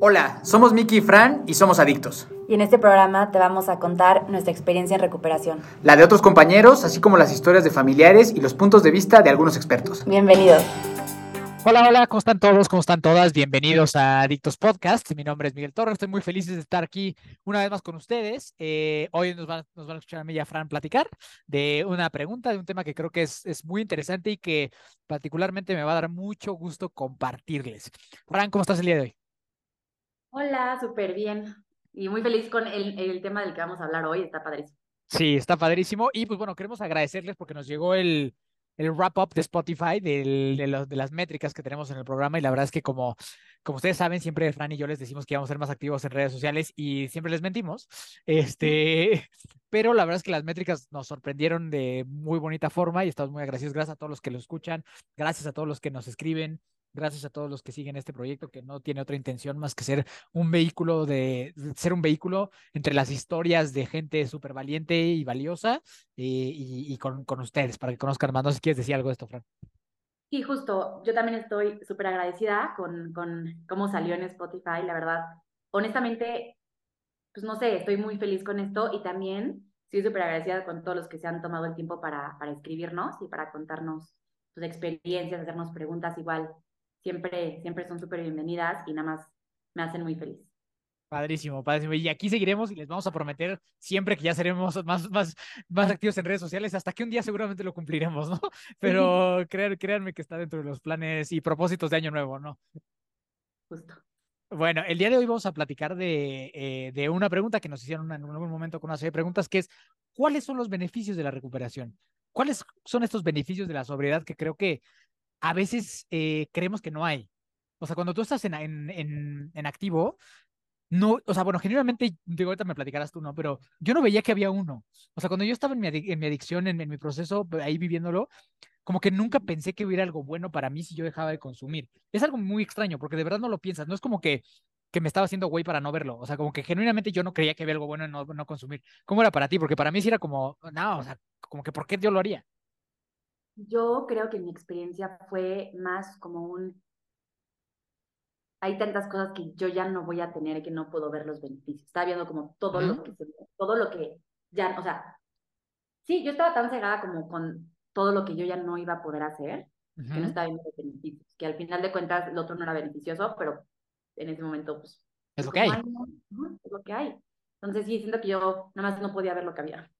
Hola, somos Miki y Fran y somos adictos. Y en este programa te vamos a contar nuestra experiencia en recuperación. La de otros compañeros, así como las historias de familiares y los puntos de vista de algunos expertos. Bienvenidos. Hola, hola, ¿cómo están todos? ¿Cómo están todas? Bienvenidos a Adictos Podcast. Mi nombre es Miguel Torres, estoy muy feliz de estar aquí una vez más con ustedes. Eh, hoy nos van, nos van, a escuchar a mí y a Fran platicar de una pregunta, de un tema que creo que es, es muy interesante y que particularmente me va a dar mucho gusto compartirles. Fran, ¿cómo estás el día de hoy? Hola, súper bien. Y muy feliz con el, el, tema del que vamos a hablar hoy. Está padrísimo. Sí, está padrísimo. Y pues bueno, queremos agradecerles porque nos llegó el, el wrap-up de Spotify de, los, de las métricas que tenemos en el programa. Y la verdad es que como, como ustedes saben, siempre Fran y yo les decimos que íbamos a ser más activos en redes sociales y siempre les mentimos. Este, pero la verdad es que las métricas nos sorprendieron de muy bonita forma y estamos muy agradecidos. Gracias a todos los que lo escuchan, gracias a todos los que nos escriben, gracias a todos los que siguen este proyecto que no tiene otra intención más que ser un vehículo de, ser un vehículo entre las historias de gente súper valiente y valiosa eh, y, y con, con, ustedes para que conozcan más. Si quieres decir algo de esto, Fran. Sí, justo. Yo también estoy súper agradecida con, con cómo salió en Spotify, la verdad. Honestamente, pues no sé, estoy muy feliz con esto y también estoy súper agradecida con todos los que se han tomado el tiempo para, para escribirnos y para contarnos sus experiencias, hacernos preguntas igual siempre, siempre son súper bienvenidas y nada más me hacen muy feliz. Padrísimo, padrísimo. Y aquí seguiremos y les vamos a prometer siempre que ya seremos más, más, más activos en redes sociales, hasta que un día seguramente lo cumpliremos, ¿no? Pero créanme, créanme que está dentro de los planes y propósitos de Año Nuevo, ¿no? Justo. Bueno, el día de hoy vamos a platicar de, eh, de una pregunta que nos hicieron en algún momento con una serie de preguntas, que es, ¿cuáles son los beneficios de la recuperación? ¿Cuáles son estos beneficios de la sobriedad que creo que a veces eh, creemos que no hay. O sea, cuando tú estás en, en, en, en, activo, no, o sea, bueno, generalmente, digo, ahorita me platicarás tú, ¿no? Pero yo no veía que había uno. O sea, cuando yo estaba en mi, en mi adicción, en, mi proceso, ahí viviéndolo, como que nunca pensé que hubiera algo bueno para mí si yo dejaba de consumir. Es algo muy extraño, porque de verdad no lo piensas. No es como que, que me estaba haciendo güey para no verlo. O sea, como que genuinamente yo no creía que había algo bueno en no, no consumir. ¿Cómo era para ti? Porque para mí sí era como, no, o sea, como que ¿por qué yo lo haría? Yo creo que mi experiencia fue más como un... Hay tantas cosas que yo ya no voy a tener y que no puedo ver los beneficios. Estaba viendo como todo, uh -huh. lo, que todo lo que ya, o sea, sí, yo estaba tan cegada como con todo lo que yo ya no iba a poder hacer, uh -huh. que no estaba viendo los beneficios. Que al final de cuentas el otro no era beneficioso, pero en ese momento, pues... Es lo que hay. No, es lo que hay. Entonces sí, siento que yo nada más no podía ver lo que había.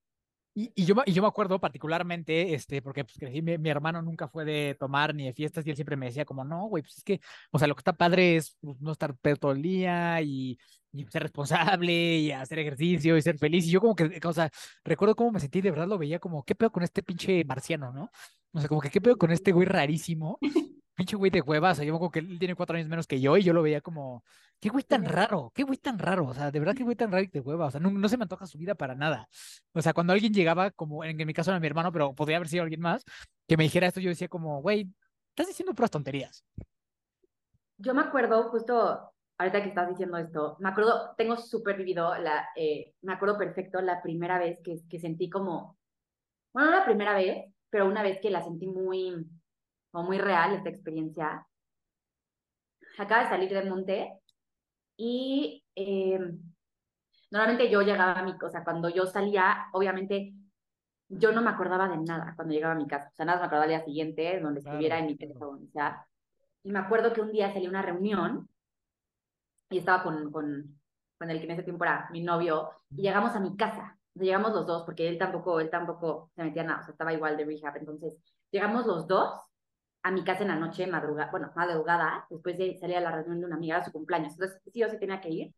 Y, yo, y yo me acuerdo particularmente, este, porque pues, crecí, mi, mi, hermano nunca fue de tomar ni de fiestas y él siempre me decía como, no, güey, pues es que, o sea, lo que está padre es pues, no estar pedo todo el día y, y, ser responsable y hacer ejercicio y ser feliz. Y yo como que, o sea, recuerdo cómo me sentí, de verdad lo veía como, ¿qué pedo con este pinche marciano, no? O sea, como que, ¿qué pedo con este güey rarísimo? Pinche güey de hueva, o sea, yo me acuerdo que él tiene cuatro años menos que yo y yo lo veía como, qué güey tan raro, qué güey tan raro, o sea, de verdad qué güey tan raro y de hueva, o sea, no, no, se me antoja su vida para nada. O sea, cuando alguien llegaba, como en, en mi caso era mi hermano, pero podría haber sido alguien más, que me dijera esto, yo decía como, güey, estás diciendo puras tonterías. Yo me acuerdo justo, ahorita que estás diciendo esto, me acuerdo, tengo súper vivido, la, eh, me acuerdo perfecto la primera vez que, que sentí como, bueno, no la primera vez, pero una vez que la sentí muy como muy real esta experiencia. Acaba de salir del monte y eh, normalmente yo llegaba a mi casa, cuando yo salía, obviamente yo no me acordaba de nada cuando llegaba a mi casa, o sea, nada me acordaba al día siguiente, donde estuviera claro, en mi teléfono, o sea, y me acuerdo que un día salí a una reunión y estaba con, con, con el que en ese tiempo era mi novio, y llegamos a mi casa, o sea, llegamos los dos, porque él tampoco, él tampoco se metía nada, o sea, estaba igual de rehab, entonces llegamos los dos a mi casa en la noche, madrugada, bueno, madrugada, después de salir a la reunión de una amiga a su cumpleaños. Entonces, sí o sí tenía que ir.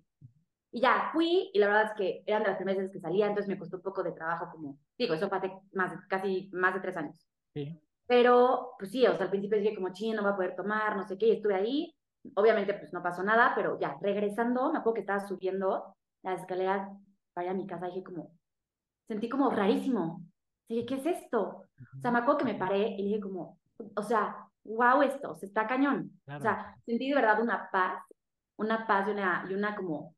Y ya fui, y la verdad es que eran de las primeras veces que salía, entonces me costó un poco de trabajo, como, digo, eso fue hace más, casi más de tres años. Sí. Pero, pues sí, o sea, al principio dije como, ching, no va a poder tomar, no sé qué, y estuve ahí. Obviamente, pues no pasó nada, pero ya, regresando, me acuerdo que estaba subiendo las escaleras para ir a mi casa, dije como, sentí como rarísimo. Dije, ¿qué es esto? O sea, me acuerdo que me paré y dije como, o sea, wow esto, se está cañón. Claro. O sea, sentí de verdad una paz, una paz y una, y una como,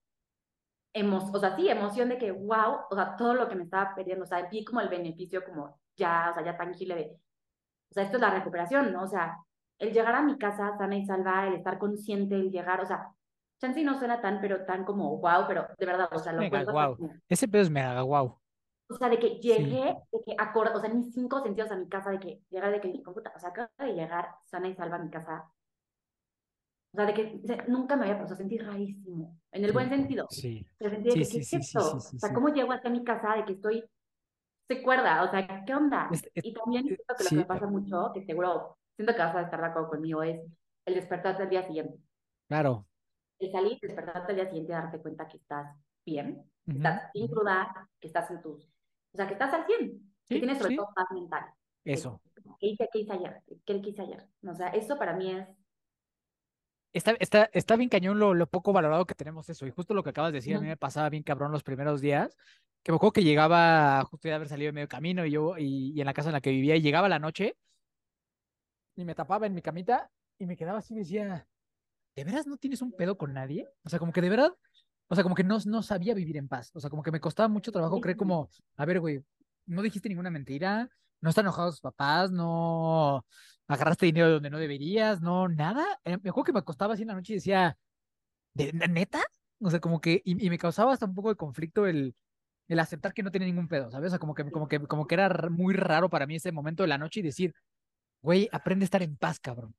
emo o sea, sí, emoción de que, wow, o sea, todo lo que me estaba perdiendo, o sea, vi como el beneficio como ya, o sea, ya tangible de, o sea, esto es la recuperación, ¿no? O sea, el llegar a mi casa sana y salva, el estar consciente, el llegar, o sea, chance no suena tan, pero tan como wow, pero de verdad, o sea, lo Mega como- Ese pedo es mega guau. O sea, de que llegué, de que acordé, o sea, mis cinco sentidos a mi casa, de que llegar, de que dije, puta, o sea, acabo de llegar sana y salva a mi casa. O sea, de que o sea, nunca me había pasado, sentí rarísimo, en el buen sentido. Sí. Se sentía Sí, que, sí, ¿qué es sí, sí, esto? sí, sí, o sea, sí. ¿cómo llego hasta mi casa de que estoy, se cuerda? O sea, ¿qué onda? Es- es- y también eh, siento que lo sí. que me pasa mucho, que seguro, siento que vas a estar de acuerdo conmigo, es el despertarte al día siguiente. Claro. El salir, despertarte al día siguiente y darte cuenta que estás bien, que estás sin cruda, que estás en tus, o sea, que estás al 100, que Sí, tienes sobre sí. todo paz mental. Eso. ¿Qué hice, qué hice ayer? ¿Qué hice ayer? O sea, eso para mí es, Está, está, está bien cañón lo, lo poco valorado que tenemos eso. Y justo lo que acabas de decir, a mí me pasaba bien cabrón los primeros días. Que me acuerdo que llegaba justo de haber salido de medio camino y yo, y, y en la casa en la que vivía, y llegaba la noche y me tapaba en mi camita y me quedaba así y decía, ¿de veras no tienes un pedo con nadie? O sea, como que de verdad, o sea, como que no, no sabía vivir en paz. O sea, como que me costaba mucho trabajo creer como, a ver, güey, no dijiste ninguna mentira, no están enojados tus papás, no agarraste dinero de donde no deberías, no, nada. Eh, Me acuerdo que me acostaba así en la noche y decía, ¿de de neta? O sea, como que, y, y me causaba hasta un poco de conflicto el, el aceptar que no tenía ningún pedo, ¿sabes? O sea, como que, como que, como que era muy raro para mí ese momento de la noche y decir, güey, aprende a estar en paz, cabrón.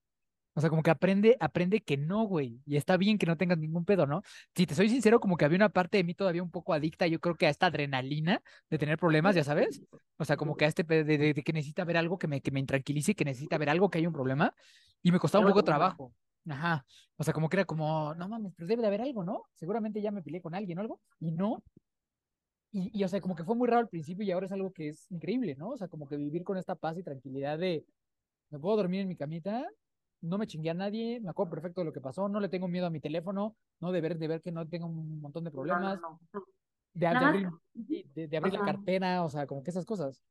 O sea, como que aprende, aprende que no, güey. Y está bien que no tengas ningún pedo, ¿no? Si te soy sincero, como que había una parte de mí todavía un poco adicta, yo creo que a esta adrenalina de tener problemas, ya sabes. O sea, como que a este de, de- de que necesita ver algo que me, que me intranquilice, que necesita ver algo que hay un problema. Y me costaba un poco trabajo. Ajá. O sea, como que era como, no mames, pero debe de haber algo, ¿no? Seguramente ya me peleé con alguien o algo. Y no. Y, y, o sea, como que fue muy raro al principio y ahora es algo que es increíble, ¿no? O sea, como que vivir con esta paz y tranquilidad de, me puedo dormir en mi camita, no me chingué a nadie, me acuerdo perfecto de lo que pasó, no le tengo miedo a mi teléfono, no de ver, de ver que no tengo un montón de no, no, problemas, no. de, de abrir, de, de abrir la cartera, o sea, como que esas cosas.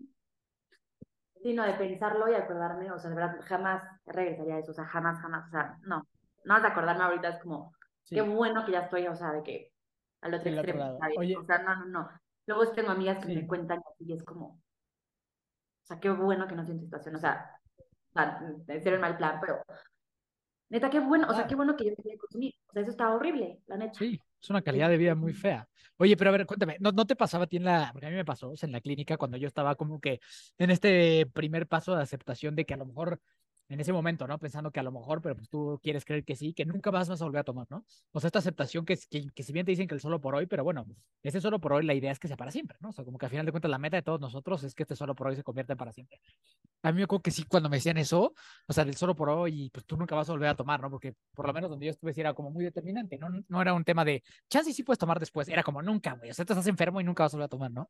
sí, no, de pensarlo y acordarme, o sea, de verdad, jamás regresaría a eso, o sea, jamás, jamás, o sea, no. Nada más de acordarme ahorita es como, Sí, qué bueno que ya estoy, o sea, de que al otro otro extremo. ¿sabes? Oye, O sea, no, no, no. Luego tengo amigas que Sí. me cuentan y es como, o sea, qué bueno que no estoy en situación, o sea, sea, en serio en mal plan, pero neta, qué bueno, o sea, qué bueno que yo de consumir, o sea, eso está horrible, la neta. sí, es una calidad de vida muy fea. Oye, pero a ver, cuéntame, ¿no, no te pasaba a ti en la, porque a mí me pasó, o sea, en la clínica cuando yo estaba como que en este primer paso de aceptación de que a lo mejor en ese momento, ¿no? Pensando que a lo mejor, pero pues tú quieres creer que sí, que nunca más vas a volver a tomar, ¿no? O sea, esta aceptación que, que, que si bien te dicen que el solo por hoy, pero bueno, ese solo por hoy la idea es que sea para siempre, ¿no? O sea, como que al final de cuentas la meta de todos nosotros es que este solo por hoy se convierta en para siempre. A mí me acuerdo que sí, cuando me decían eso, o sea, del solo por hoy, pues tú nunca vas a volver a tomar, ¿no? Porque por lo menos donde yo estuve sí era como muy determinante, ¿no? No era un tema de, chance sí puedes tomar después, era como nunca, güey, o sea, te estás enfermo y nunca vas a volver a tomar, ¿no?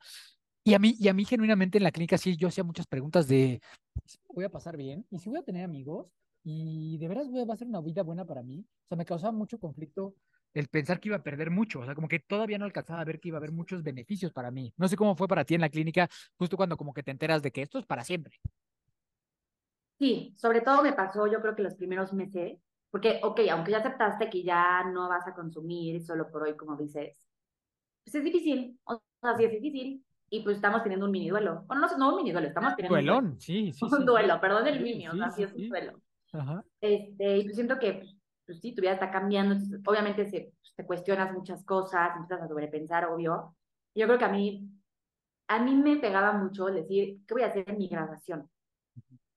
Y a mí, y a mí genuinamente en la clínica sí, yo hacía muchas preguntas de, ¿y si me voy a pasar bien? ¿Y si voy a tener amigos? ¿Y de veras voy a- va a ser una vida buena para mí? O sea, me causaba mucho conflicto el pensar que iba a perder mucho, o sea, como que todavía no alcanzaba a ver que iba a haber muchos beneficios para mí. No sé cómo fue para ti en la clínica, justo cuando como que te enteras de que esto es para siempre. Sí, sobre todo me pasó, yo creo que los primeros meses, porque, ok, aunque ya aceptaste que ya no vas a consumir solo por hoy, como dices, pues es difícil, o sea, sí es difícil, y pues estamos teniendo un mini duelo. Bueno, no, no un mini duelo, estamos teniendo un duelo. Duelón, sí, sí, Un sí. duelo, perdón el Sí, mini, o sí, sea, sí sí, es un sí. duelo. Ajá. Este, y pues siento que, pues, sí, tu vida está cambiando, obviamente se, pues, te cuestionas muchas cosas, empiezas a sobrepensar, obvio. Yo creo que a mí, a mí me pegaba mucho decir, ¿qué voy a hacer en mi graduación?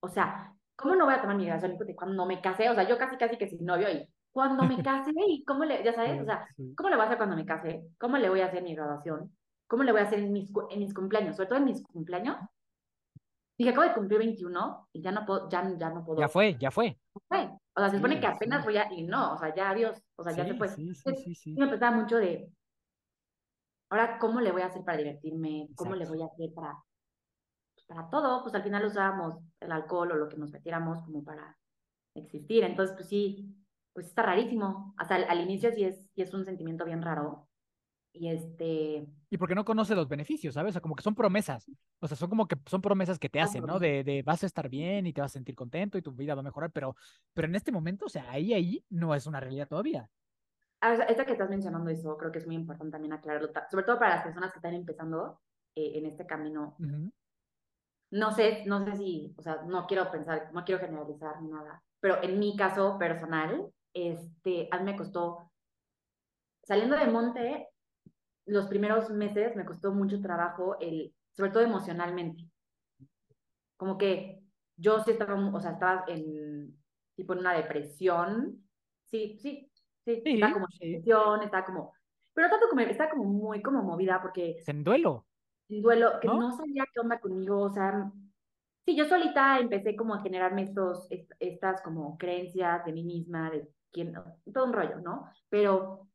O sea, ¿cómo no voy a tomar mi graduación cuando me casé? O sea, yo casi, casi que sin novio y cuando me case, ¿y cómo le, ya sabes? O sea, Sí. ¿cómo le voy a hacer cuando me case? ¿Cómo le voy a hacer mi graduación? ¿Cómo le voy a hacer en mis, en mis cumpleaños? Sobre todo en mis cumpleaños. Dije, acabo de cumplir 21 y ya no puedo, ya, ya no puedo. Ya fue, ya fue. fue. O sea, se supone Sí, que apenas sí. voy a, y no, o sea, ya adiós, o sea, ya se fue. sí, sí, sí, me empezaba mucho de, ahora, ¿cómo le voy a hacer para divertirme? ¿Cómo le voy a hacer para, pues, para todo? Pues al final usábamos el alcohol o lo que nos metiéramos como para existir. Entonces, pues sí, pues está rarísimo. Hasta al, al inicio sí es, sí es un sentimiento bien raro. Y este, Y porque no conoce los beneficios, ¿sabes? O sea, como que son promesas. O sea, son como que son promesas que te hacen, ¿no? De, de vas a estar bien y te vas a sentir contento y tu vida va a mejorar, pero, pero en este momento, o sea, ahí, ahí no es una realidad todavía. ah, esto que estás mencionando eso, creo que es muy importante también aclararlo, sobre todo para las personas que están empezando eh, en este camino Ujú. no sé, no sé si, o sea, no quiero pensar, no quiero generalizar ni nada, pero en mi caso personal, este, a mí me costó saliendo de Monte, los primeros meses me costó mucho trabajo, el, sobre todo emocionalmente. Como que yo sí estaba, o sea, estaba en, tipo en una depresión. Sí, sí, sí, Sí, estaba como en sí. depresión, estaba como, pero tanto como, estaba como muy como movida porque en duelo, en duelo, que ¿no? no sabía qué onda conmigo, o sea, sí, yo solita empecé como a generarme estos, est- estas como creencias de mí misma, de quién, todo un rollo, ¿no? Pero,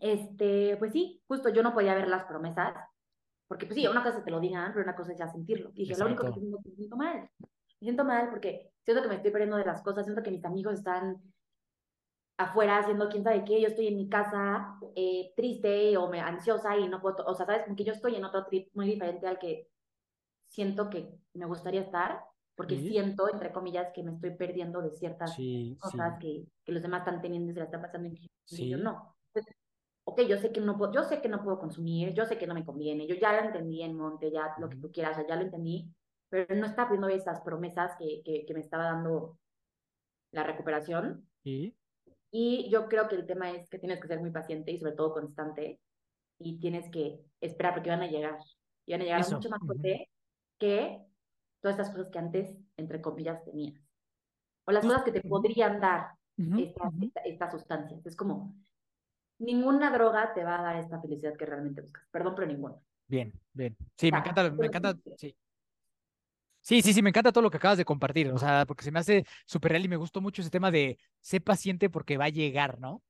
este, pues sí, justo yo no podía ver las promesas, porque pues sí, una cosa es que te lo digan, pero una cosa es ya sentirlo. Y dije, lo único que es que me siento mal, me siento mal porque siento que me estoy perdiendo de las cosas, siento que mis amigos están afuera haciendo quién sabe qué, yo estoy en mi casa eh, triste o me, ansiosa y no puedo, o sea, sabes, como que yo estoy en otro trip muy diferente al que siento que me gustaría estar, porque Sí. siento, entre comillas, que me estoy perdiendo de ciertas Sí, sí, cosas que, que los demás están teniendo y se la están pasando en y yo no. Ok, yo sé que no puedo, yo sé que no puedo consumir, yo sé que no me conviene, yo ya lo entendí en Monte, ya lo que tú quieras, ya lo entendí, pero no está viendo esas promesas que, que, que me estaba dando la recuperación. Sí, Y yo creo que el tema es que tienes que ser muy paciente y sobre todo constante y tienes que esperar porque van a llegar. Y van a llegar Eso, mucho más fuerte que todas estas cosas que antes, entre comillas, tenías. O las Pues, cosas que te podrían dar ujú, estas ujú. esta, estas sustancias. Es como, ninguna droga te va a dar esta felicidad que realmente buscas. Perdón, pero ninguna. Bien, bien. Sí, me encanta, me encanta, sí, sí. Sí, sí, me encanta todo lo que acabas de compartir, o sea, porque se me hace súper real y me gustó mucho ese tema de sé paciente porque va a llegar, ¿no?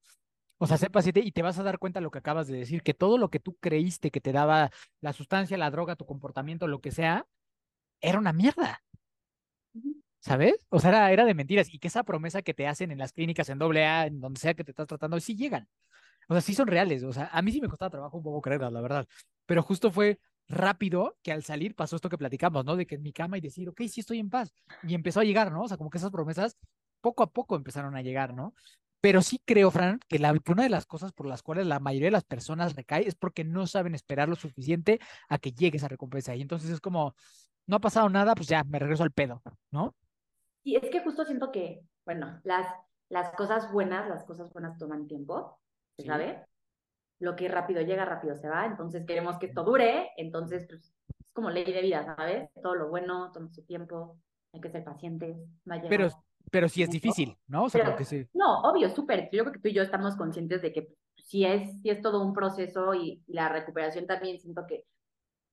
O sea, sé paciente y te vas a dar cuenta de lo que acabas de decir, que todo lo que tú creíste que te daba la sustancia, la droga, tu comportamiento, lo que sea, era una mierda. ¿sabes? O sea, era, era de mentiras y que esa promesa que te hacen en las clínicas, en doble A, en donde sea que te estás tratando, sí llegan. O sea, sí son reales. O sea, a mí sí me costaba trabajo un poco creerlas, la verdad. Pero justo fue rápido que al salir pasó esto que platicamos, ¿no? De que en mi cama y decir, ok, sí estoy en paz. Y empezó a llegar, ¿no? O sea, como que esas promesas poco a poco empezaron a llegar, ¿no? Pero sí creo, Fran, que, la, que una de las cosas por las cuales la mayoría de las personas recae es porque no saben esperar lo suficiente a que llegue esa recompensa. Y entonces es como, no ha pasado nada, pues ya me regreso al pedo, ¿no? Y es que justo siento que, bueno, las, las cosas buenas, las cosas buenas toman tiempo, ¿se Sí. sabe? Lo que rápido llega, rápido se va, entonces queremos que esto dure, entonces pues es como ley de vida, ¿sabes? Todo lo bueno toma su tiempo, hay que ser pacientes, va a Pero, llegar. pero sí es difícil, ¿no? O sea, Pero que sí. no, obvio, súper. Yo creo que tú y yo estamos conscientes de que sí es, sí es todo un proceso y la recuperación también siento que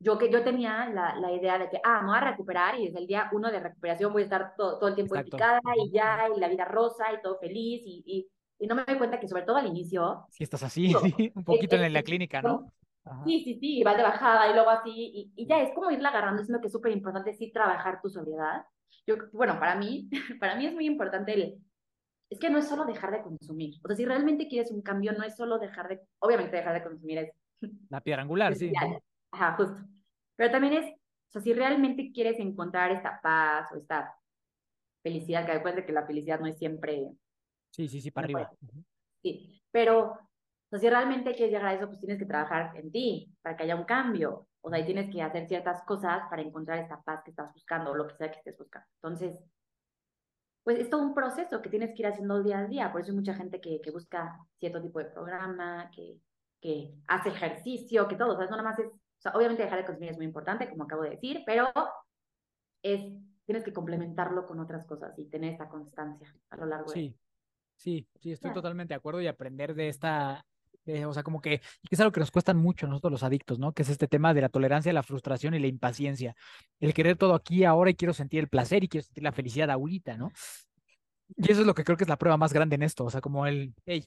yo que yo tenía la, la idea de que, ah, me voy a recuperar y desde el día uno de recuperación voy a estar todo, todo el tiempo Exacto. picada y ya, y la vida rosa y todo feliz y, y, y no me doy cuenta que sobre todo al inicio, Sí estás así, digo, sí, un eh, poquito en eh, la eh, clínica, ¿no? Ajá. sí, sí, sí, y vas de bajada y luego así, y, y ya es como irla agarrando, siendo que es súper importante sí trabajar tu sobriedad. Yo, bueno, para mí, para mí es muy importante el, es que no es solo dejar de consumir. O sea, si realmente quieres un cambio, no es solo dejar de, obviamente dejar de consumir es La piedra angular, sí. Ajá, justo. Pero también es, o sea, si realmente quieres encontrar esta paz o esta felicidad, que después de que la felicidad no es siempre, Sí, sí, sí, para no puede, arriba. Sí, pero, o sea, si realmente quieres llegar a eso, pues tienes que trabajar en ti para que haya un cambio. O sea, y tienes que hacer ciertas cosas para encontrar esta paz que estás buscando o lo que sea que estés buscando. Entonces, pues es todo un proceso que tienes que ir haciendo día a día. Por eso hay mucha gente que, que busca cierto tipo de programa, que, que hace ejercicio, que todo. O sea, no nada más es, o sea, obviamente dejar de consumir es muy importante, como acabo de decir, pero es, tienes que complementarlo con otras cosas y tener esta constancia a lo largo de... Sí, sí, estoy totalmente de acuerdo y aprender de esta, eh, o sea, como que, es algo que nos cuesta mucho a nosotros los adictos, ¿no? Que es este tema de la tolerancia, la frustración y la impaciencia. El querer todo aquí, ahora y quiero sentir el placer y quiero sentir la felicidad ahorita, ¿no? Y eso es lo que creo que es la prueba más grande en esto, o sea, como el, hey,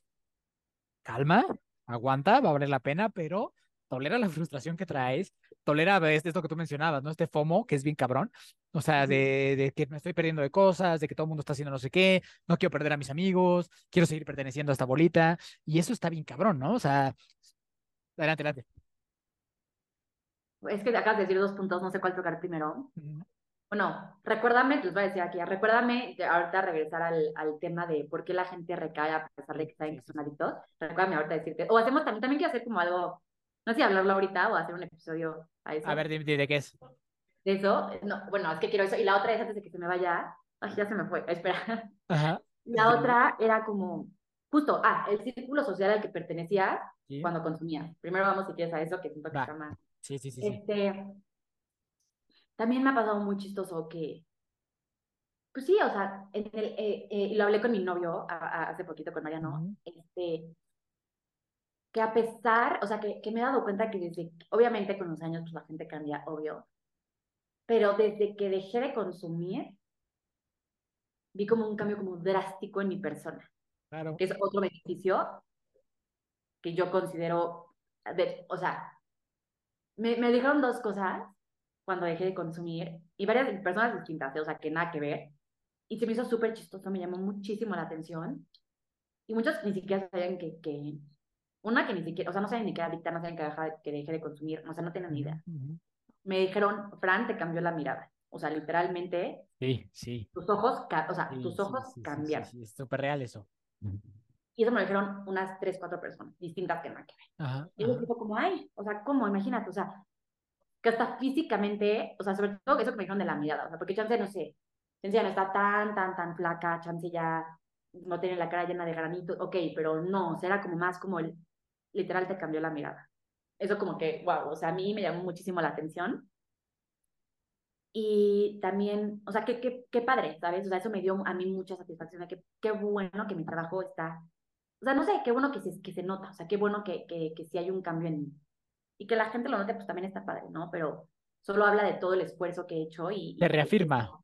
calma, aguanta, va a valer la pena, pero tolera la frustración que traes, tolera esto que tú mencionabas, ¿no? Este FOMO, que es bien cabrón, o sea, de, de que me estoy perdiendo de cosas, de que todo el mundo está haciendo no sé qué, no quiero perder a mis amigos, quiero seguir perteneciendo a esta bolita, y eso está bien cabrón, ¿no? O sea, adelante, adelante. Es que acabas de decir dos puntos, no sé cuál tocar primero. Bueno, recuérdame, les voy a decir aquí, recuérdame de ahorita regresar al, al tema de por qué la gente recae a pesar de que saben que son adictos. Recuérdame ahorita decirte, o hacemos también, también quiero hacer como algo, no sé si hablarlo ahorita o hacer un episodio a eso. A ver, dime, ¿de qué es? De eso, no, bueno, es que quiero eso. Y la otra es antes de que se me vaya, ay, ya se me fue, espera. Ajá. La otra era como, justo, ah, el círculo social al que pertenecías Sí. cuando consumías. Primero vamos, si quieres, a eso, que siento que Va. está más. Sí, sí, sí, sí. Este, también me ha pasado muy chistoso que, pues sí, o sea, en el, eh, eh, y lo hablé con mi novio a- a- hace poquito, con Mariano, Ujú. este, que a pesar, o sea, que, que me he dado cuenta que desde, obviamente con los años, pues la gente cambia, obvio, pero desde que dejé de consumir, vi como un cambio como drástico en mi persona, Claro. que es otro beneficio que yo considero, de, o sea, me, me dijeron dos cosas cuando dejé de consumir y varias personas distintas, ¿eh? o sea, que nada que ver. Y se me hizo súper chistoso, me llamó muchísimo la atención. Y muchos ni siquiera sabían que, que una que ni siquiera, o sea, no sabían ni era adicta, no sabían que, deja- que dejé de consumir, o sea, no tienen ni idea. Ujú. Me dijeron, Fran, te cambió la mirada. O sea, literalmente, Sí, sí. tus ojos, o sea, sí, tus ojos sí, sí, cambiaron. Es súper real eso. Y eso me lo dijeron unas tres, cuatro personas distintas que nada que ver. Ajá, Y yo digo como, ay, o sea, ¿cómo? Imagínate, o sea, que hasta físicamente, o sea, sobre todo eso que me dijeron de la mirada, o sea, porque chance, no sé, chance ya no está tan, tan, tan flaca, chance ya no tiene la cara llena de granitos, ok, pero no, o sea, era como más como el, literal te cambió la mirada. Eso como que, wow, o sea, a mí me llamó muchísimo la atención. Y también, o sea, qué, qué, qué padre, ¿sabes? O sea, eso me dio a mí mucha satisfacción, de que qué bueno que mi trabajo está, o sea, no sé, qué bueno que se, que se nota, o sea, qué bueno que, que, que sí hay un cambio en mí. Y que la gente lo note, pues también está padre, ¿no? Pero solo habla de todo el esfuerzo que he hecho y... Te reafirma.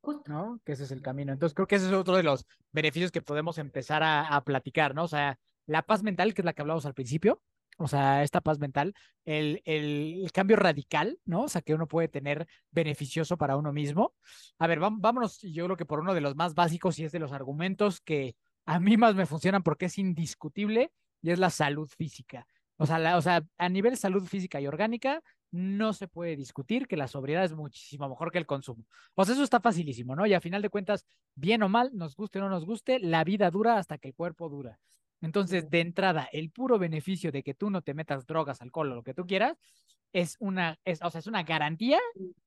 Justo. ¿no? Que ese es el camino. Entonces, creo que ese es otro de los beneficios que podemos empezar a, a platicar, ¿no? O sea, la paz mental, que es la que hablamos al principio, o sea, esta paz mental, el, el, cambio radical, ¿no? O sea, que uno puede tener beneficioso para uno mismo. A ver, vámonos, yo creo que por uno de los más básicos y es de los argumentos que a mí más me funcionan porque es indiscutible y es la salud física. O sea, o sea, a nivel salud física y orgánica, no se puede discutir que la sobriedad es muchísimo mejor que el consumo. Pues eso está facilísimo, ¿no? Y a final de cuentas, bien o mal, nos guste o no nos guste, la vida dura hasta que el cuerpo dura. Entonces, de entrada, el puro beneficio de que tú no te metas drogas, alcohol o lo que tú quieras, es una, es, o sea, es una garantía,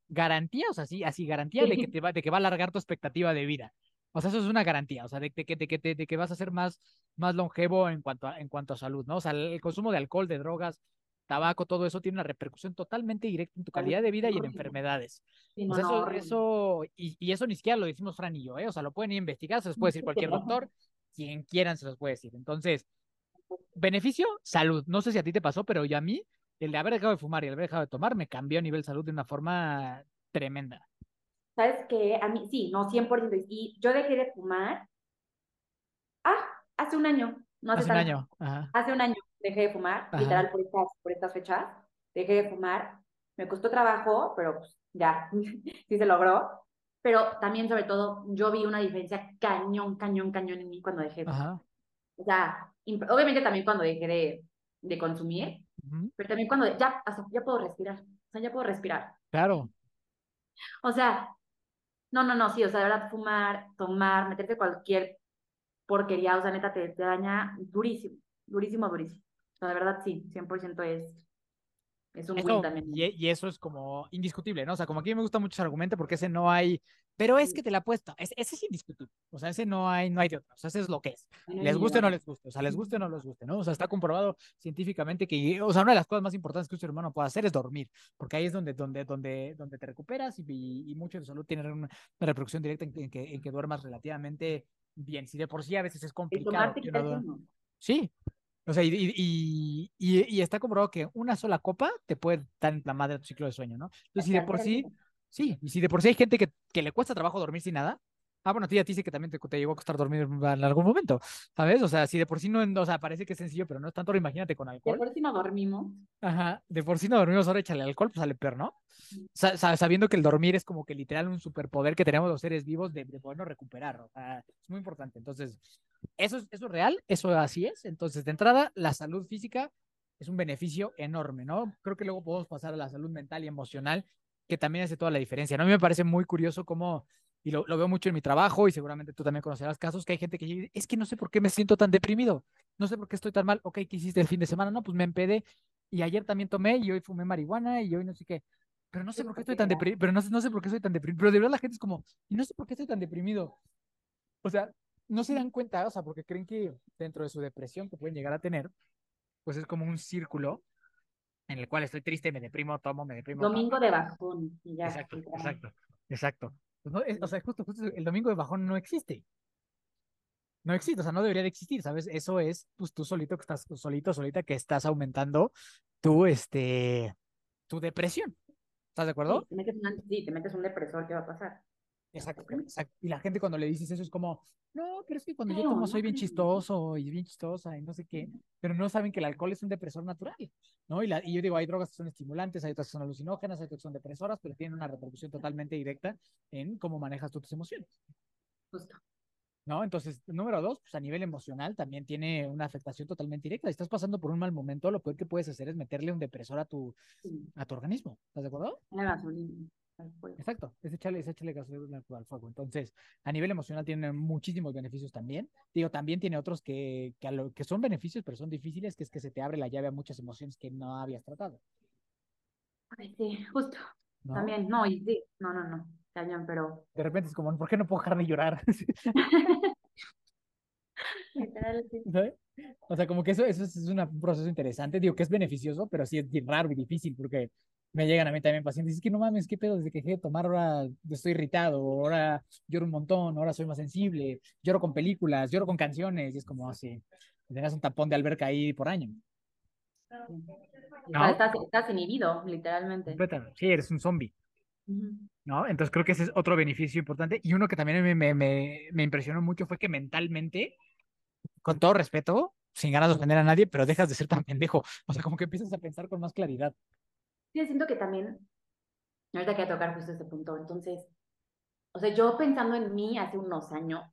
garantía, o sea, sí, así, garantía de que te va, de que va a alargar tu expectativa de vida. O sea, eso es una garantía, o sea, de, de que, de, de, que vas a ser más, más longevo en cuanto, a, en cuanto a salud, ¿no? O sea, el, consumo de alcohol, de drogas, tabaco, todo eso tiene una repercusión totalmente directa en tu calidad de vida y en enfermedades. O sea, eso, eso y, y eso ni siquiera lo decimos Fran y yo, ¿eh? O sea, lo pueden ir a investigar, se los puede decir cualquier doctor, quien quieran se los puede decir. Entonces, beneficio, salud. No sé si a ti te pasó, pero yo a mí, el de haber dejado de fumar y el haber dejado de tomar, me cambió a nivel salud de una forma tremenda. ¿Sabes qué? A mí, sí, no, 100%. Y yo dejé de fumar, ah, hace un año, no hace, Hace un año. Ajá. Hace un año dejé de fumar, Ajá. literal por estas, por estas fechas, dejé de fumar. Me costó trabajo, pero pues, ya, sí se logró. Pero también, sobre todo, yo vi una diferencia cañón, cañón, cañón en mí cuando dejé. Ajá. O sea, obviamente también cuando dejé de, de consumir, ujú, pero también cuando ya, hasta ya puedo respirar. O sea, ya puedo respirar. Claro. O sea, no, no, no, sí, o sea, de verdad, fumar, tomar, meterte cualquier porquería, o sea, neta, te, te daña durísimo, durísimo, durísimo. O sea, de verdad, sí, 100% es, es un win Eso, también. y, y eso es como indiscutible, ¿no? O sea, como aquí me gusta mucho ese argumento porque ese no hay, pero es que te la apuesto, ese, ese es indiscutible, o sea, ese no hay, no hay de otro, o sea, ese es lo que es. Les guste o no les guste, o sea, les guste o no les guste, ¿no? O sea, está comprobado científicamente que, o sea, una de las cosas más importantes que un ser humano puede hacer es dormir, porque ahí es donde, donde, donde, donde te recuperas y, y, y mucho de salud tiene una, reproducción directa en, que- en que, en que duermas relativamente bien. Si de por sí a veces es complicado. Sí. O sea, y, y, y, está comprobado que una sola copa te puede dar en la madre a tu ciclo de sueño, ¿no? Entonces, si de por sí, sí, y si de por sí hay gente que, que le cuesta trabajo dormir sin nada, ah, bueno, a ti, a ti sí que también te, te llegó a costar dormir en algún momento, ¿sabes? O sea, si de por sí no, o sea, parece que es sencillo, pero no es tanto, imagínate con De alcohol. por sí no dormimos. Ajá, de por sí no dormimos, ahora échale alcohol, pues sale peor, ¿no? Sa- sabiendo que el dormir es como que literal un superpoder que tenemos los seres vivos de, de podernos recuperar, o sea, es muy importante. Entonces, eso es, eso es real, eso así es. Entonces, de entrada, la salud física es un beneficio enorme, ¿no? Creo que luego podemos pasar a la salud mental y emocional, que también hace toda la diferencia, ¿no? A mí me parece muy curioso cómo, y lo, lo veo mucho en mi trabajo, y seguramente tú también conocerás casos, que hay gente que dice, es que no sé por qué me siento tan deprimido, no sé por qué estoy tan mal, ok, ¿qué hiciste el fin de semana? No, pues me empedé, y ayer también tomé, y hoy fumé marihuana, y hoy no sé qué. Pero no sé por qué estoy tan deprimido, pero no, sé- no sé por qué estoy tan deprimido, pero de verdad la gente es como, y no sé por qué estoy tan deprimido. O sea, no se dan cuenta, o sea, porque creen que dentro de su depresión que pueden llegar a tener, pues es como un círculo en el cual estoy triste, me deprimo, tomo, me deprimo. Domingo de bajón. ya, Exacto, exacto, exacto. Pues o sea, justo, justo el domingo de bajón no existe. No existe, o sea, no debería de existir, ¿sabes? Eso es, pues tú solito que estás, solito, solita que estás aumentando tu, este, tu depresión. ¿Estás de acuerdo? Sí, sí, te metes un depresor, ¿qué va a pasar? Exacto, exacto. Y la gente cuando le dices eso es como, no, pero es que cuando yo tomo no soy bien chistoso y bien chistosa y no sé qué, pero no saben que el alcohol es un depresor natural, ¿no? Y, la, y yo digo, hay drogas que son estimulantes, hay otras que son alucinógenas, hay otras que son depresoras, pero tienen una repercusión totalmente directa en cómo manejas tú tus emociones, Justo. ¿no? Entonces, número dos, pues a nivel emocional también tiene una afectación totalmente directa. Si estás pasando por un mal momento, lo peor que puedes hacer es meterle un depresor a tu, Sí. a tu organismo, ¿estás de acuerdo? La gasolina. Al fuego. Exacto, es echarle, es echarle gasolina al fuego. Entonces, a nivel emocional tiene muchísimos beneficios también. Digo, también tiene otros que, que, a lo, que son beneficios, pero son difíciles, que es que se te abre la llave a muchas emociones que no habías tratado. Ay, sí, justo. ¿no? También, no, y sí, no, no, no, cañón, pero De repente es como, ¿por qué no puedo dejar de llorar? literal, sí. O sea, como que eso, eso es un proceso interesante. Digo que es beneficioso, pero sí es raro y difícil porque me llegan a mí también pacientes. Es que no mames, ¿qué pedo? Desde que dejé de tomar ahora estoy irritado, ahora lloro un montón, ahora soy más sensible, lloro con películas, lloro con canciones. Y es como así, tenías un tapón de alberca ahí por año. Estás, estás inhibido, literalmente. Sí, eres un zombie. ¿no? Entonces creo que ese es otro beneficio importante. Y uno que también me, me, me, me impresionó mucho fue que mentalmente, con todo respeto, sin ganas de ofender a nadie, pero dejas de ser tan pendejo. O sea, como que empiezas a pensar con más claridad. Siento que también, ahorita quería tocar justo este punto, entonces, o sea, yo pensando en mí hace unos años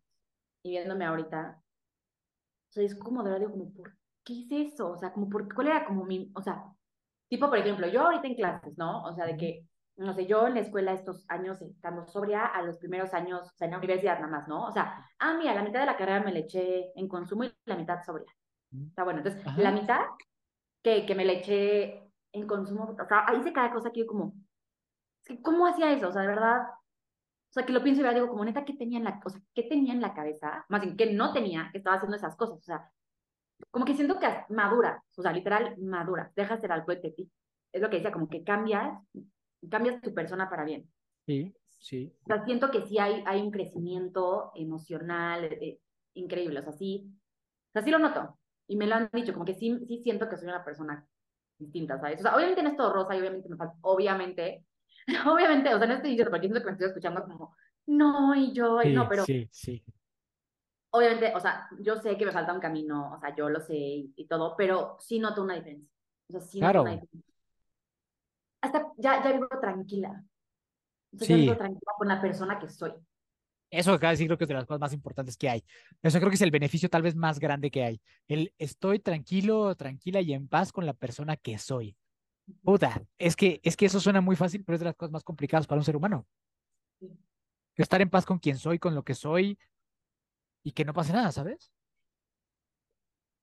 y viéndome ahorita, o sea, es como de verdad digo, como, ¿por qué hice eso? O sea, como, ¿por, ¿cuál era como mi, o sea, tipo, por ejemplo, yo ahorita en clases, ¿no? O sea, de que, no sé, yo en la escuela estos años estando sobria a los primeros años, o sea, en la universidad nada más, ¿no? O sea, ah, mira, la mitad de la carrera me la eché en consumo y la mitad sobria. Está bueno, entonces, Ajá. la mitad que, que me la eché en consumo, o sea, ahí hice cada cosa que yo como, ¿cómo hacía eso? O sea, de verdad, o sea, que lo pienso y ahora digo, como neta, ¿qué tenía en la, o sea, ¿qué tenía en la cabeza? Más bien, que no tenía, que estaba haciendo esas cosas, o sea, como que siento que maduras, o sea, literal, maduras, dejas el alcohol de ti. Es lo que decía, como que cambias, cambias tu persona para bien. Sí, sí. O sea, siento que sí hay, hay un crecimiento emocional eh, increíble, o sea, sí, o sea, sí lo noto. Y me lo han dicho, como que sí, sí siento que soy una persona distinta, ¿sabes? O sea, obviamente no es todo rosa y obviamente me falta, obviamente, obviamente, o sea, no estoy diciendo porque siento que me estoy escuchando como, no, y yo, y Sí, no, pero sí, sí. obviamente, o sea, yo sé que me falta un camino, o sea, yo lo sé y, y todo, pero sí noto una diferencia. O sea, sí Claro. noto una diferencia. Hasta ya, ya vivo tranquila. O sea, Sí. ya vivo tranquila con la persona que soy. Eso que acabas de decir creo que es de las cosas más importantes que hay. Eso creo que es el beneficio tal vez más grande que hay. El estoy tranquilo, tranquila y en paz con la persona que soy. Puta, es que, es que eso suena muy fácil, pero es de las cosas más complicadas para un ser humano. Estar en paz con quien soy, con lo que soy y que no pase nada, ¿sabes?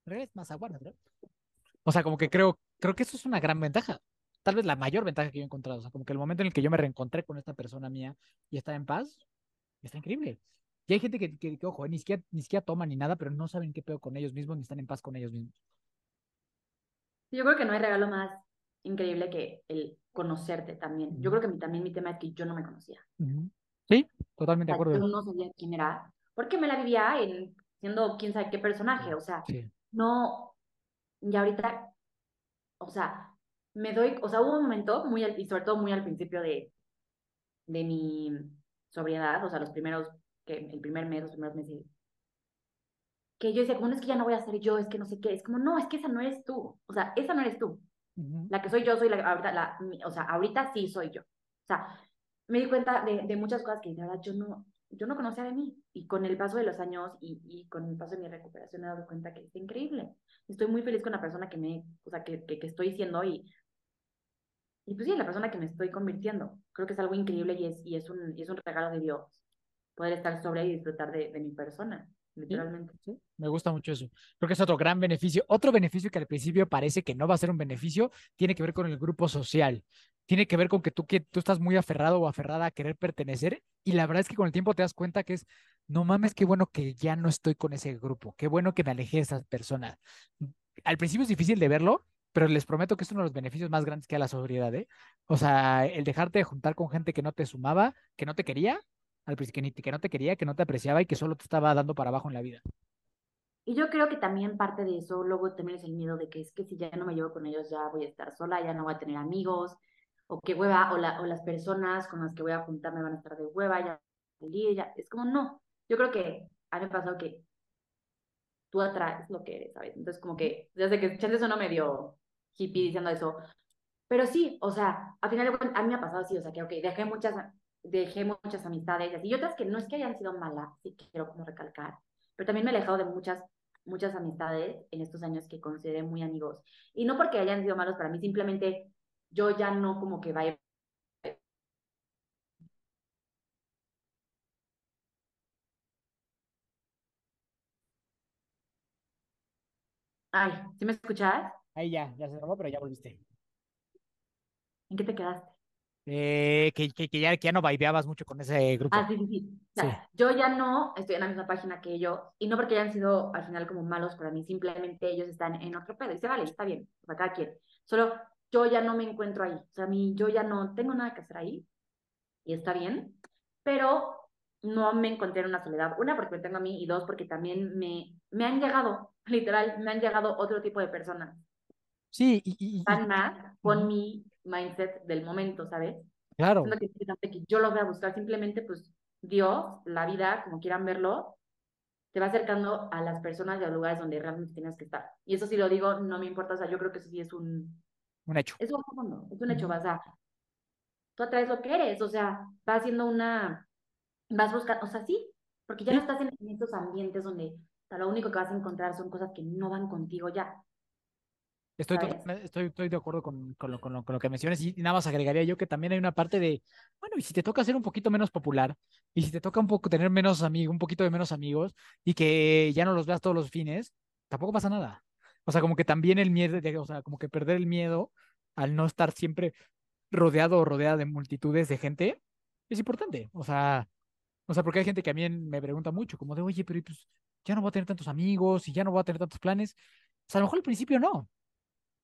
Es más aguarda, ¿no? O sea, como que creo, creo que eso es una gran ventaja. Tal vez la mayor ventaja que yo he encontrado. O sea, como que el momento en el que yo me reencontré con esta persona mía y está en paz, está increíble. Y hay gente que, que, que, ojo, ni siquiera, ni siquiera toman ni nada, pero no saben qué pedo con ellos mismos ni están en paz con ellos mismos. Yo creo que no hay regalo más increíble que el conocerte también. Yo creo que mi- también mi tema es que yo no me conocía. Sí, totalmente de sea, yo acuerdo. no sabía quién era, porque me la vivía en, siendo quién sabe qué personaje. O sea, Sí. no, y ahorita, o sea, me doy, o sea, hubo un momento muy, al- y sobre todo muy al principio de, de mi sobriedad, o sea, los primeros, que el primer mes, los primeros meses, que yo decía, como, no es que ya no voy a ser yo, es que no sé qué, es como, no, es que esa no eres tú, o sea, esa no eres tú, Ujú. la que soy yo, soy la, ahorita, la, o sea, ahorita sí soy yo, o sea, me di cuenta de, de muchas cosas que de verdad yo no, yo no conocía de mí, y con el paso de los años y, y con el paso de mi recuperación me he dado cuenta que es increíble, estoy muy feliz con la persona que me, o sea, que, que, que estoy siendo y, y pues sí, la persona que me estoy convirtiendo. Creo que es algo increíble y es, y es, un, y es un regalo de Dios poder estar sobre y disfrutar de, de mi persona, literalmente. Sí, me gusta mucho eso. Creo que es otro gran beneficio. Otro beneficio que al principio parece que no va a ser un beneficio, tiene que ver con el grupo social. Tiene que ver con que tú, que tú estás muy aferrado o aferrada a querer pertenecer y la verdad es que con el tiempo te das cuenta que es no mames, qué bueno que ya no estoy con ese grupo, qué bueno que me alejé de esas personas. Al principio es difícil de verlo, pero les prometo que es uno de los beneficios más grandes que da la sobriedad, ¿eh? O sea, el dejarte de juntar con gente que no te sumaba, que no te quería, al principio, que, no te quería, que no te apreciaba y que solo te estaba dando para abajo en la vida. Y yo creo que también parte de eso, luego también es el miedo de que es que si ya no me llevo con ellos, ya voy a estar sola, ya no voy a tener amigos, o que hueva, o, la, o las personas con las que voy a juntar me van a estar de hueva, ya, ya, es como no. Yo creo que a mí me pasó que tú atraes lo que eres, ¿sabes? Entonces, como que, desde que eso eso no me dio hippie diciendo eso, pero sí, o sea, al final a mí me ha pasado así, o sea, que, ok, dejé muchas, dejé muchas amistades y otras que no es que hayan sido malas, sí quiero como recalcar, pero también me he alejado de muchas, muchas amistades en estos años que consideré muy amigos. Y no porque hayan sido malos para mí, simplemente yo ya no como que vaya Ay, ¿sí me escuchas? Ahí ya, ya se robó, pero ya volviste. ¿En qué te quedaste? Eh, que, que, que, ya, que ya no vibeabas mucho con ese grupo. Ah, sí, sí, sí. O sea, Yo ya no estoy en la misma página que ellos, y no porque hayan sido al final como malos para mí, simplemente ellos están en otro pedo, y se vale, está bien, para cada quien. Solo yo ya no me encuentro ahí, o sea, a mí, yo ya no tengo nada que hacer ahí, y está bien, pero no me encontré en una soledad. Una, porque me tengo a mí, y dos, porque también me, me han llegado, literal, me han llegado otro tipo de personas. Sí, y, y, Van más con mi mindset del momento, ¿sabes? Claro. Que, yo lo voy a buscar, simplemente pues Dios, la vida, como quieran verlo, te va acercando a las personas y a los lugares donde realmente tienes que estar. Y eso sí lo digo, no me importa, o sea, yo creo que eso sí es un... Un hecho. Es un, es un hecho, vas a... Tú atraes lo que eres, o sea, vas haciendo una... Vas buscando, o sea, sí, porque ya no estás en, estos ambientes donde lo único que vas a encontrar son cosas que no van contigo ya. Estoy, estoy, estoy, de acuerdo con, con, lo, con, lo, con, lo, que mencionas y nada más agregaría yo que también hay una parte de, bueno, y si te toca ser un poquito menos popular y si te toca un poco tener menos amigos, un poquito de menos amigos y que ya no los veas todos los fines, tampoco pasa nada. O sea, como que también el miedo, de, o sea, como que perder el miedo al no estar siempre rodeado o rodeada de multitudes de gente es importante. O sea, o sea, porque hay gente que a mí me pregunta mucho, como de, oye, pero ya no voy a tener tantos amigos y ya no voy a tener tantos planes. A lo mejor al principio no,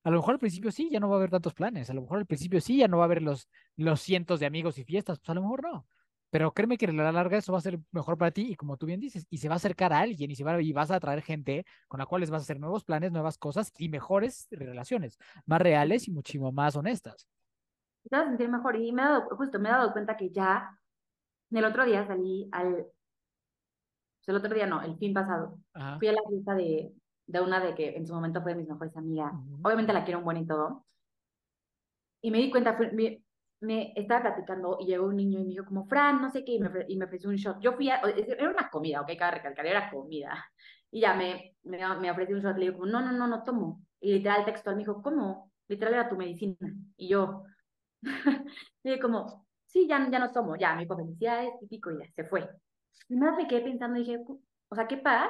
a lo mejor al principio sí, ya no va a haber tantos planes. A lo mejor al principio sí, ya no va a haber los, los cientos de amigos y fiestas. Pues a lo mejor no. Pero créeme que a la larga eso va a ser mejor para ti y como tú bien dices, y se va a acercar a alguien y, se va, y vas a atraer gente con la cual vas a hacer nuevos planes, nuevas cosas y mejores relaciones, más reales y muchísimo más honestas. Te vas a sentir mejor y me he dado, justo me he dado cuenta que ya el otro día salí al, el otro día no, el fin pasado, fui a la fiesta de, de una de que en su momento fue de mis mejores amigas. Obviamente la quiero un buen y todo. Y me di cuenta, fue, me, me, estaba platicando y llegó un niño y me dijo como, Fran, no sé qué, y me, y me ofreció un shot. Yo fui a, era una comida, ok, cada recalcar, era comida. Y ya me, me, me ofreció un shot, le digo como, no, no, no, no tomo. Y literal textual me dijo, ¿cómo? Literal era tu medicina. Y yo, le dije como, sí, ya, ya no tomo, ya, me dijo felicidades, típico, y ya, se fue. Y más me quedé pensando, dije, o sea, qué paz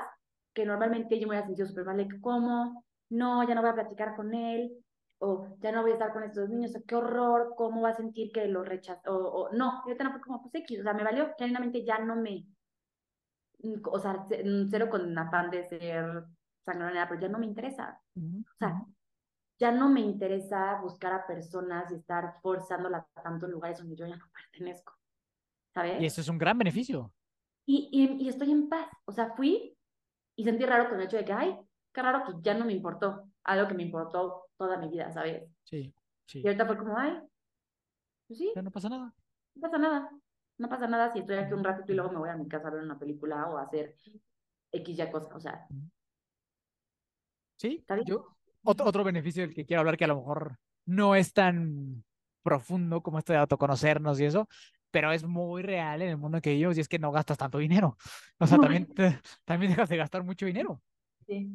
que normalmente yo me hubiera sentido súper mal, de cómo, no, ya no voy a platicar con él, o ya no voy a estar con estos niños, o qué horror, cómo va a sentir que lo rechazó, o, no, yo no fue como, pues X, o sea, me valió, genuinamente ya no me, mm, o sea, mm, cero con afán de ser sangrona, pero ya no me interesa, o sea, ya no me interesa buscar a personas y estar forzándola tanto en lugares donde yo ya no pertenezco, ¿sabes? Y eso es un gran beneficio. Y, y, y estoy en paz, o sea, fui y sentí raro con el hecho de que, ay, qué raro que ya no me importó, algo que me importó toda mi vida, ¿sabes? Sí, sí. Y ahorita fue como, ay, pues sí. Ya no pasa nada. No pasa nada. No pasa nada si estoy aquí un ratito y luego me voy a mi casa a ver una película o a hacer X ya cosas, o sea. Sí, yo, otro, otro beneficio del que quiero hablar que a lo mejor no es tan profundo como esto de autoconocernos y eso, pero es muy real en el mundo que vivimos y es que no gastas tanto dinero. O sea, también, también dejas de gastar mucho dinero. Sí.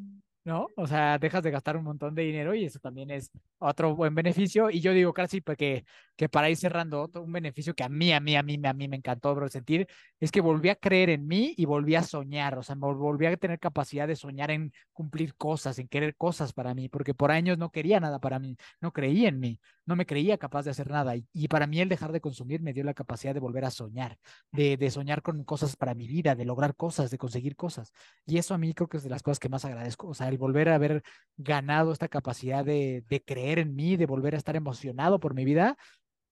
¿No? O sea, dejas de gastar un montón de dinero y eso también es otro buen beneficio. Y yo digo casi que, que para ir cerrando, otro, un beneficio que a mí, a mí, a mí, a mí me encantó, bro, sentir, es que volví a creer en mí y volví a soñar, o sea, me volví a tener capacidad de soñar en cumplir cosas, en querer cosas para mí, porque por años no quería nada para mí, no creía en mí, no me creía capaz de hacer nada. Y, para mí el dejar de consumir me dio la capacidad de volver a soñar, de, de soñar con cosas para mi vida, de lograr cosas, de conseguir cosas. Y eso a mí creo que es de las cosas que más agradezco, o sea, el volver a haber ganado esta capacidad de, de creer en mí, de volver a estar emocionado por mi vida,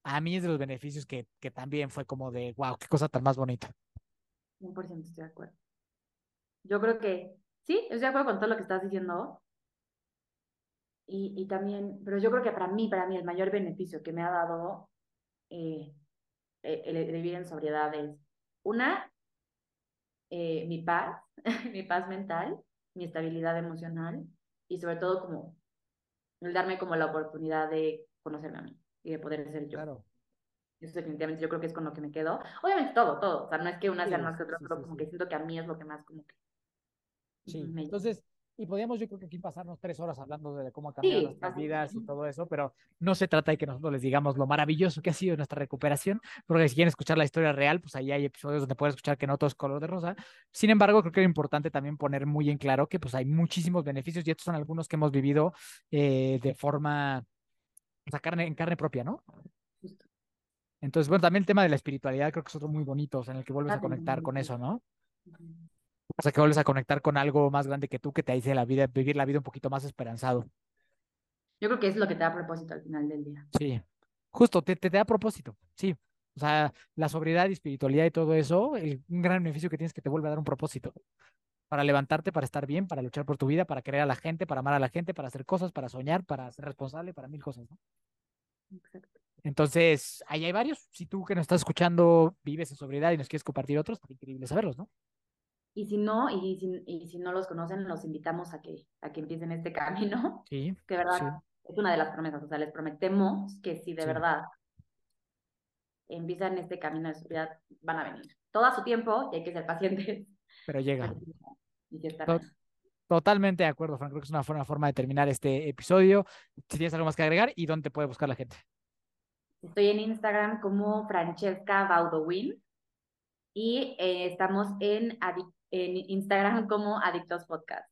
a mí es de los beneficios que, que también fue como de, wow, qué cosa tan más bonita. 100% estoy de acuerdo. Yo creo que sí, estoy de acuerdo con todo lo que estás diciendo. Y, y también, pero yo creo que para mí, para mí, el mayor beneficio que me ha dado eh, el, el vivir en sobriedad es, una, eh, mi paz, mi paz mental, mi estabilidad emocional y sobre todo como el darme como la oportunidad de conocerme a mí y de poder ser yo. Claro. Eso definitivamente yo creo que es con lo que me quedo. Obviamente todo, todo. O sea, no es que una sea Sí, más que otra, sí, pero sí, como que siento que a mí es lo que más como que Sí, me entonces, y podríamos yo creo que aquí pasarnos tres horas hablando de cómo ha cambiado Sí, nuestras vidas y todo eso, pero no se trata de que nosotros les digamos lo maravilloso que ha sido nuestra recuperación, porque si quieren escuchar la historia real, pues ahí hay episodios donde pueden escuchar que no todo es color de rosa. Sin embargo, creo que es importante también poner muy en claro que pues hay muchísimos beneficios y estos son algunos que hemos vivido eh, de forma, o sea, carne, en carne propia, ¿no? Justo. Entonces, bueno, también el tema de la espiritualidad creo que es otro muy bonito, o sea, en el que vuelves a conectar con eso, ¿no? Sea, que vuelves a conectar con algo más grande que tú, que te dice la vida, vivir la vida un poquito más esperanzado. Yo creo que es lo que te da propósito al final del día. Sí, justo, te, te da propósito, sí. O sea, la sobriedad y espiritualidad y todo eso, el, un gran beneficio que tienes es que te vuelve a dar un propósito. Para levantarte, para estar bien, para luchar por tu vida, para querer a la gente, para amar a la gente, para hacer cosas, para soñar, para ser responsable, para mil cosas, ¿no? Exacto. Entonces, ahí hay varios. Si tú que nos estás escuchando vives en sobriedad y nos quieres compartir otros, estaría increíble saberlos, ¿no? Y si no, y si, y si no los conocen, los invitamos a que, a que empiecen este camino, Sí, que de verdad sí. es una de las promesas. O sea, les prometemos que si de Sí. verdad empiezan este camino de sobriedad, van a venir. Todo a su tiempo y hay que ser pacientes. pero llega. Y. Tot- Totalmente de acuerdo, Frank. Creo que es una buena forma de terminar este episodio. Si tienes algo más que agregar y dónde te puede buscar la gente. Estoy en Instagram como Francesca Baudowin y eh, estamos en, Adic- Instagram como Adictos Podcast.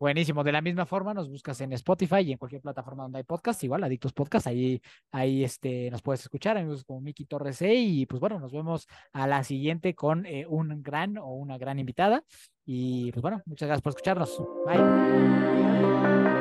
Buenísimo. De la misma forma, nos buscas en Spotify y en cualquier plataforma donde hay podcast, igual, Adictos Podcast, ahí, ahí este, nos puedes escuchar, amigos como Miki Torres C. Y pues bueno, nos vemos a la siguiente con eh, un gran o una gran invitada. Y pues bueno, muchas gracias por escucharnos. Bye.